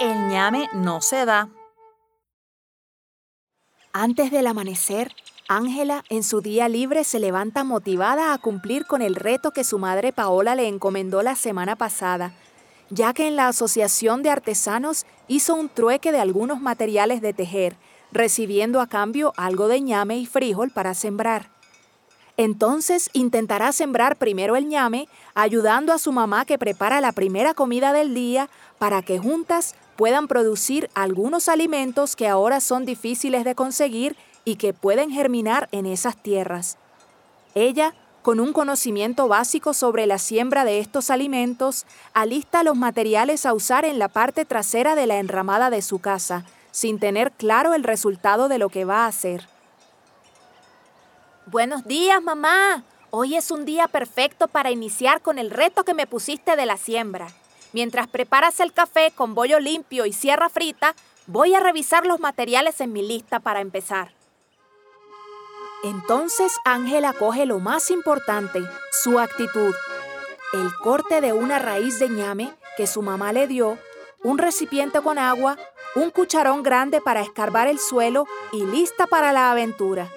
El ñame no se da. Antes del amanecer, Ángela en su día libre se levanta motivada a cumplir con el reto que su madre Paola le encomendó la semana pasada, ya que en la Asociación de Artesanos hizo un trueque de algunos materiales de tejer, recibiendo a cambio algo de ñame y frijol para sembrar. Entonces intentará sembrar primero el ñame, ayudando a su mamá que prepara la primera comida del día para que juntas puedan producir algunos alimentos que ahora son difíciles de conseguir y que pueden germinar en esas tierras. Ella, con un conocimiento básico sobre la siembra de estos alimentos, alista los materiales a usar en la parte trasera de la enramada de su casa, sin tener claro el resultado de lo que va a hacer. Buenos días, mamá. Hoy es un día perfecto para iniciar con el reto que me pusiste de la siembra. Mientras preparas el café con bollo limpio y sierra frita, voy a revisar los materiales en mi lista para empezar. Entonces Ángela coge lo más importante, su actitud. El corte de una raíz de ñame que su mamá le dio, un recipiente con agua, un cucharón grande para escarbar el suelo y lista para la aventura.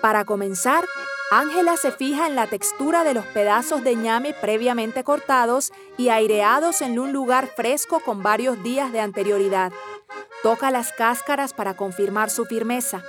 Para comenzar, Ángela se fija en la textura de los pedazos de ñame previamente cortados y aireados en un lugar fresco con varios días de anterioridad. Toca las cáscaras para confirmar su firmeza.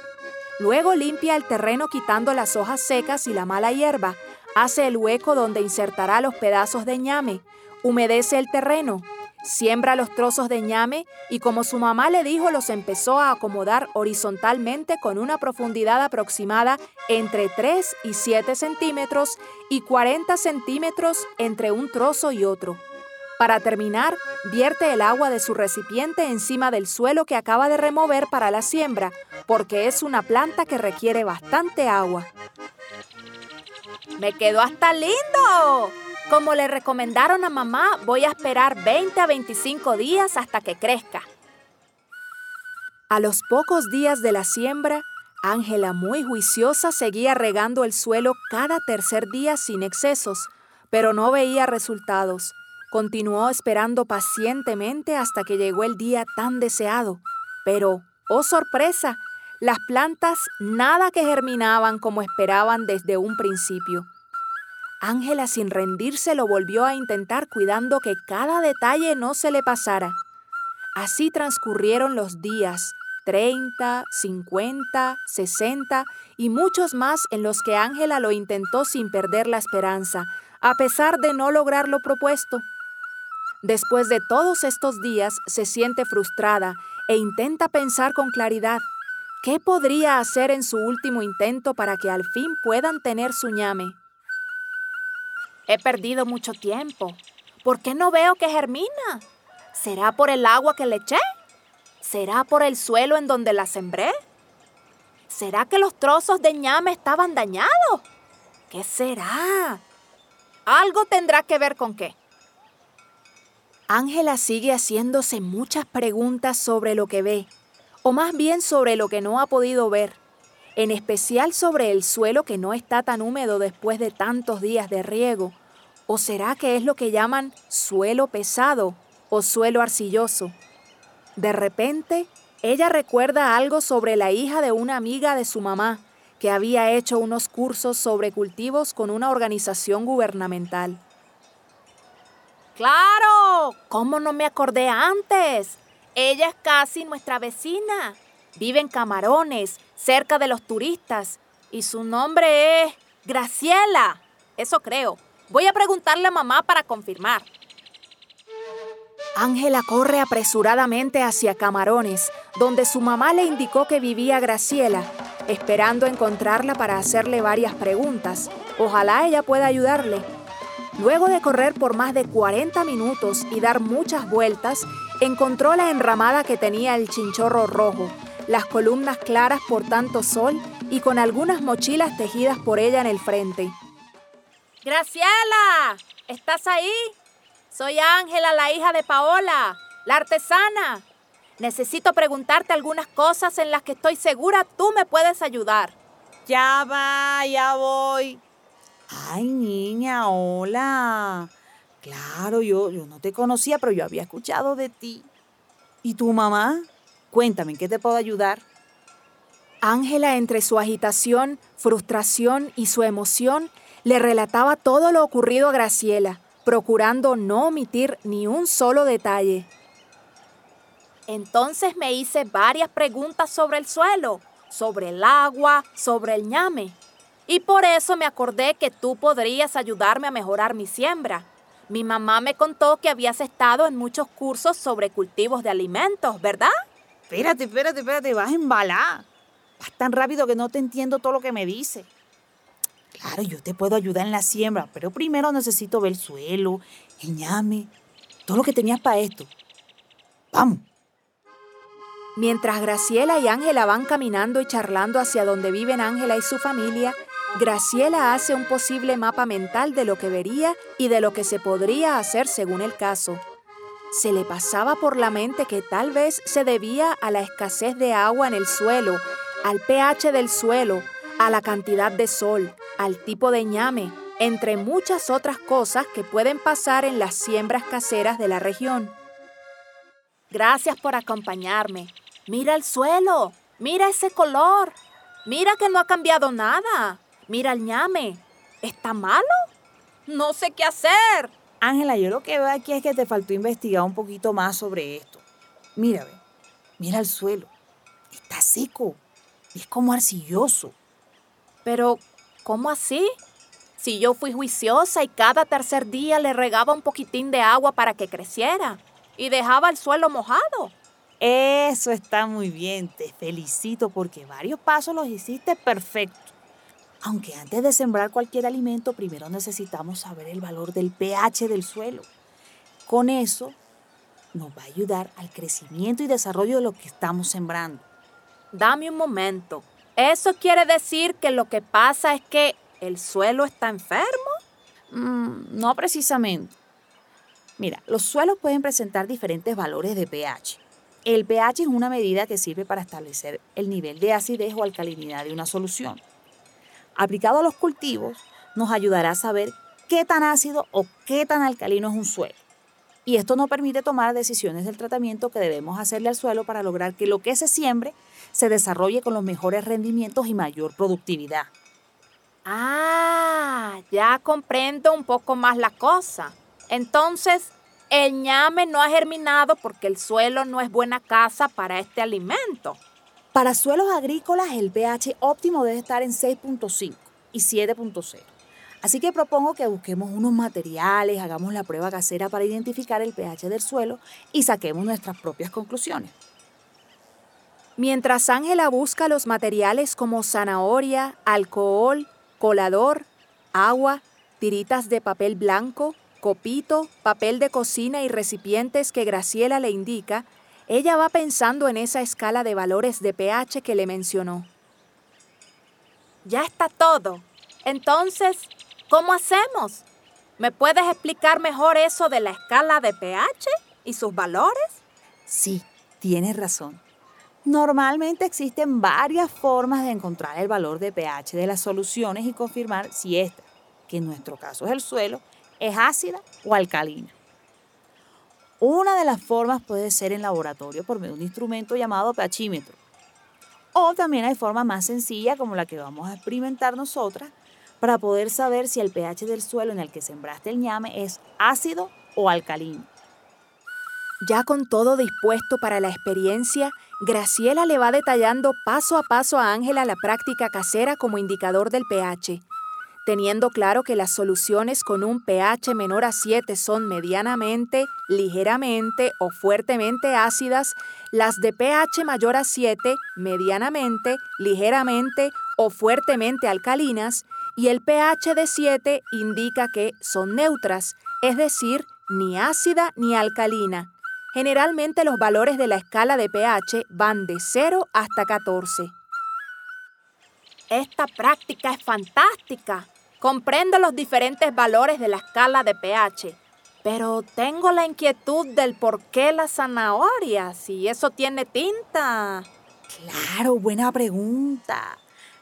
Luego limpia el terreno quitando las hojas secas y la mala hierba. Hace el hueco donde insertará los pedazos de ñame. Humedece el terreno. Siembra los trozos de ñame y como su mamá le dijo los empezó a acomodar horizontalmente con una profundidad aproximada entre 3 y 7 centímetros y 40 centímetros entre un trozo y otro. Para terminar, vierte el agua de su recipiente encima del suelo que acaba de remover para la siembra, porque es una planta que requiere bastante agua. ¡Me quedó hasta lindo! Como le recomendaron a mamá, voy a esperar 20 a 25 días hasta que crezca. A los pocos días de la siembra, Ángela, muy juiciosa, seguía regando el suelo cada tercer día sin excesos, pero no veía resultados. Continuó esperando pacientemente hasta que llegó el día tan deseado. Pero, oh sorpresa, las plantas nada que germinaban como esperaban desde un principio. Ángela sin rendirse lo volvió a intentar cuidando que cada detalle no se le pasara. Así transcurrieron los días, 30, 50, 60 y muchos más en los que Ángela lo intentó sin perder la esperanza, a pesar de no lograr lo propuesto. Después de todos estos días se siente frustrada e intenta pensar con claridad qué podría hacer en su último intento para que al fin puedan tener su ñame. He perdido mucho tiempo. ¿Por qué no veo que germina? ¿Será por el agua que le eché? ¿Será por el suelo en donde la sembré? ¿Será que los trozos de ñame estaban dañados? ¿Qué será? Algo tendrá que ver con qué. Ángela sigue haciéndose muchas preguntas sobre lo que ve, o más bien sobre lo que no ha podido ver, en especial sobre el suelo que no está tan húmedo después de tantos días de riego, o será que es lo que llaman suelo pesado o suelo arcilloso. De repente, ella recuerda algo sobre la hija de una amiga de su mamá, que había hecho unos cursos sobre cultivos con una organización gubernamental. ¡Claro! ¿Cómo no me acordé antes? Ella es casi nuestra vecina. Vive en Camarones, cerca de los turistas. Y su nombre es Graciela. Eso creo. Voy a preguntarle a mamá para confirmar. Ángela corre apresuradamente hacia Camarones, donde su mamá le indicó que vivía Graciela, esperando encontrarla para hacerle varias preguntas. Ojalá ella pueda ayudarle. Luego de correr por más de 40 minutos y dar muchas vueltas, encontró la enramada que tenía el chinchorro rojo, las columnas claras por tanto sol y con algunas mochilas tejidas por ella en el frente. Graciela, ¿estás ahí? Soy Ángela, la hija de Paola, la artesana. Necesito preguntarte algunas cosas en las que estoy segura tú me puedes ayudar. Ya va, ya voy. Ay, niña, hola. Claro, yo, yo no te conocía, pero yo había escuchado de ti. ¿Y tu mamá? Cuéntame, ¿en qué te puedo ayudar? Ángela, entre su agitación, frustración y su emoción, le relataba todo lo ocurrido a Graciela, procurando no omitir ni un solo detalle. Entonces me hice varias preguntas sobre el suelo, sobre el agua, sobre el ñame. Y por eso me acordé que tú podrías ayudarme a mejorar mi siembra. Mi mamá me contó que habías estado en muchos cursos sobre cultivos de alimentos, ¿verdad? Espérate, espérate, espérate, vas a embalar. Vas tan rápido que no te entiendo todo lo que me dice. Claro, yo te puedo ayudar en la siembra, pero primero necesito ver el suelo, el ñame, todo lo que tenías para esto. Vamos. Mientras Graciela y Ángela van caminando y charlando hacia donde viven Ángela y su familia, Graciela hace un posible mapa mental de lo que vería y de lo que se podría hacer según el caso. Se le pasaba por la mente que tal vez se debía a la escasez de agua en el suelo, al pH del suelo, a la cantidad de sol, al tipo de ñame, entre muchas otras cosas que pueden pasar en las siembras caseras de la región. Gracias por acompañarme. Mira el suelo, mira ese color, mira que no ha cambiado nada, mira el ñame. ¿Está malo? No sé qué hacer. Ángela, yo lo que veo aquí es que te faltó investigar un poquito más sobre esto. Mira, ve, mira el suelo. Está seco. Es como arcilloso. Pero, ¿cómo así? Si yo fui juiciosa y cada tercer día le regaba un poquitín de agua para que creciera y dejaba el suelo mojado. Eso está muy bien, te felicito porque varios pasos los hiciste perfecto. Aunque antes de sembrar cualquier alimento, primero necesitamos saber el valor del pH del suelo. Con eso nos va a ayudar al crecimiento y desarrollo de lo que estamos sembrando. Dame un momento. ¿Eso quiere decir que lo que pasa es que el suelo está enfermo? Mm, no precisamente. Mira, los suelos pueden presentar diferentes valores de pH. El pH es una medida que sirve para establecer el nivel de acidez o alcalinidad de una solución. Aplicado a los cultivos, nos ayudará a saber qué tan ácido o qué tan alcalino es un suelo. Y esto nos permite tomar decisiones del tratamiento que debemos hacerle al suelo para lograr que lo que se siembre se desarrolle con los mejores rendimientos y mayor productividad. Ah, ya comprendo un poco más la cosa. Entonces, el ñame no ha germinado porque el suelo no es buena casa para este alimento. Para suelos agrícolas el pH óptimo debe estar en 6.5 y 7.0. Así que propongo que busquemos unos materiales, hagamos la prueba casera para identificar el pH del suelo y saquemos nuestras propias conclusiones. Mientras Ángela busca los materiales como zanahoria, alcohol, colador, agua, tiritas de papel blanco, copito, papel de cocina y recipientes que Graciela le indica, ella va pensando en esa escala de valores de pH que le mencionó. Ya está todo. Entonces, ¿cómo hacemos? ¿Me puedes explicar mejor eso de la escala de pH y sus valores? Sí, tienes razón. Normalmente existen varias formas de encontrar el valor de pH de las soluciones y confirmar si esta, que en nuestro caso es el suelo, es ácida o alcalina. Una de las formas puede ser en laboratorio por medio de un instrumento llamado pHímetro. O también hay formas más sencillas como la que vamos a experimentar nosotras para poder saber si el pH del suelo en el que sembraste el ñame es ácido o alcalino. Ya con todo dispuesto para la experiencia, Graciela le va detallando paso a paso a Ángela la práctica casera como indicador del pH teniendo claro que las soluciones con un pH menor a 7 son medianamente, ligeramente o fuertemente ácidas, las de pH mayor a 7, medianamente, ligeramente o fuertemente alcalinas, y el pH de 7 indica que son neutras, es decir, ni ácida ni alcalina. Generalmente los valores de la escala de pH van de 0 hasta 14. Esta práctica es fantástica. Comprendo los diferentes valores de la escala de pH, pero tengo la inquietud del por qué la zanahoria, si eso tiene tinta. Claro, buena pregunta.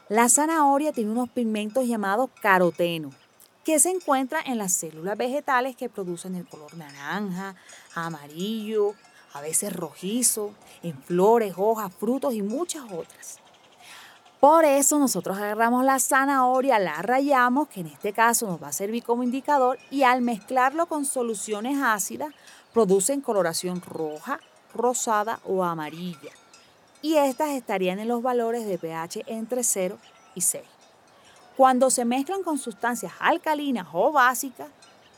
La zanahoria tiene unos pigmentos llamados caroteno, que se encuentran en las células vegetales que producen el color naranja, amarillo, a veces rojizo, en flores, hojas, frutos y muchas otras. Por eso nosotros agarramos la zanahoria, la rayamos, que en este caso nos va a servir como indicador, y al mezclarlo con soluciones ácidas, producen coloración roja, rosada o amarilla. Y estas estarían en los valores de pH entre 0 y 6. Cuando se mezclan con sustancias alcalinas o básicas,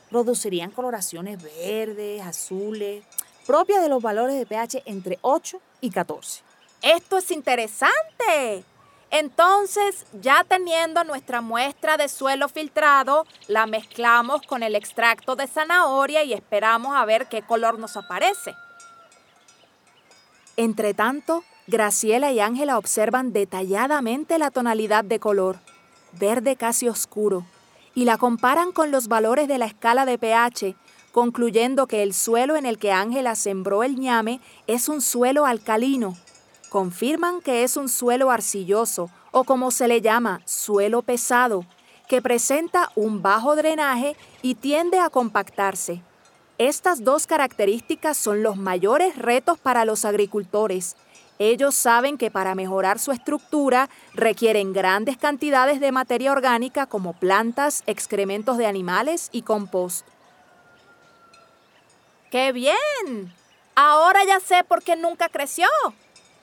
producirían coloraciones verdes, azules, propias de los valores de pH entre 8 y 14. Esto es interesante. Entonces, ya teniendo nuestra muestra de suelo filtrado, la mezclamos con el extracto de zanahoria y esperamos a ver qué color nos aparece. Entre tanto, Graciela y Ángela observan detalladamente la tonalidad de color verde casi oscuro, y la comparan con los valores de la escala de pH, concluyendo que el suelo en el que Ángela sembró el ñame es un suelo alcalino. Confirman que es un suelo arcilloso, o como se le llama, suelo pesado, que presenta un bajo drenaje y tiende a compactarse. Estas dos características son los mayores retos para los agricultores, ellos saben que para mejorar su estructura requieren grandes cantidades de materia orgánica como plantas, excrementos de animales y compost. ¡Qué bien! Ahora ya sé por qué nunca creció.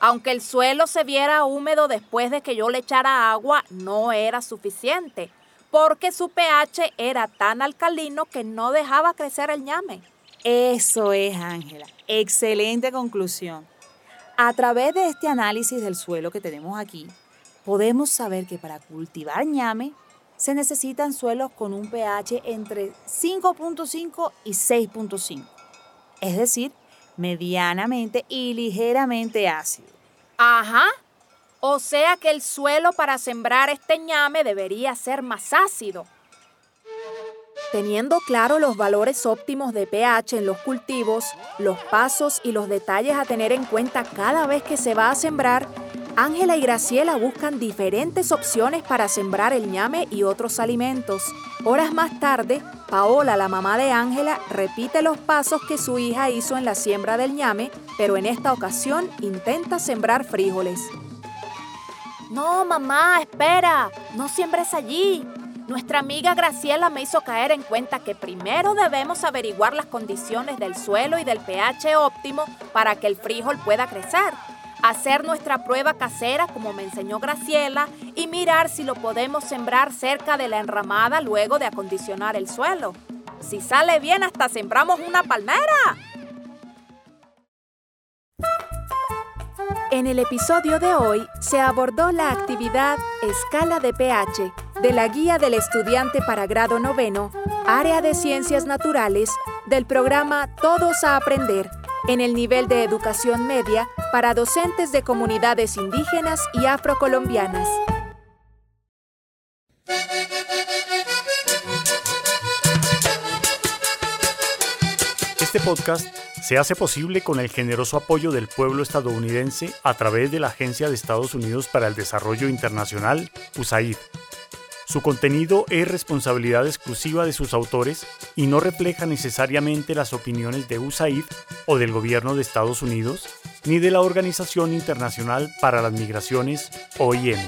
Aunque el suelo se viera húmedo después de que yo le echara agua, no era suficiente, porque su pH era tan alcalino que no dejaba crecer el ñame. Eso es, Ángela. Excelente conclusión. A través de este análisis del suelo que tenemos aquí, podemos saber que para cultivar ñame se necesitan suelos con un pH entre 5.5 y 6.5, es decir, medianamente y ligeramente ácido. Ajá. O sea que el suelo para sembrar este ñame debería ser más ácido. Teniendo claro los valores óptimos de pH en los cultivos, los pasos y los detalles a tener en cuenta cada vez que se va a sembrar, Ángela y Graciela buscan diferentes opciones para sembrar el ñame y otros alimentos. Horas más tarde, Paola, la mamá de Ángela, repite los pasos que su hija hizo en la siembra del ñame, pero en esta ocasión intenta sembrar frijoles. No, mamá, espera, no siembres allí. Nuestra amiga Graciela me hizo caer en cuenta que primero debemos averiguar las condiciones del suelo y del pH óptimo para que el frijol pueda crecer. Hacer nuestra prueba casera como me enseñó Graciela y mirar si lo podemos sembrar cerca de la enramada luego de acondicionar el suelo. Si sale bien hasta sembramos una palmera. En el episodio de hoy se abordó la actividad Escala de pH de la Guía del Estudiante para Grado Noveno, Área de Ciencias Naturales, del programa Todos a Aprender, en el nivel de educación media para docentes de comunidades indígenas y afrocolombianas. Este podcast se hace posible con el generoso apoyo del pueblo estadounidense a través de la Agencia de Estados Unidos para el Desarrollo Internacional, USAID su contenido es responsabilidad exclusiva de sus autores y no refleja necesariamente las opiniones de USAID o del gobierno de Estados Unidos, ni de la Organización Internacional para las Migraciones, OIM.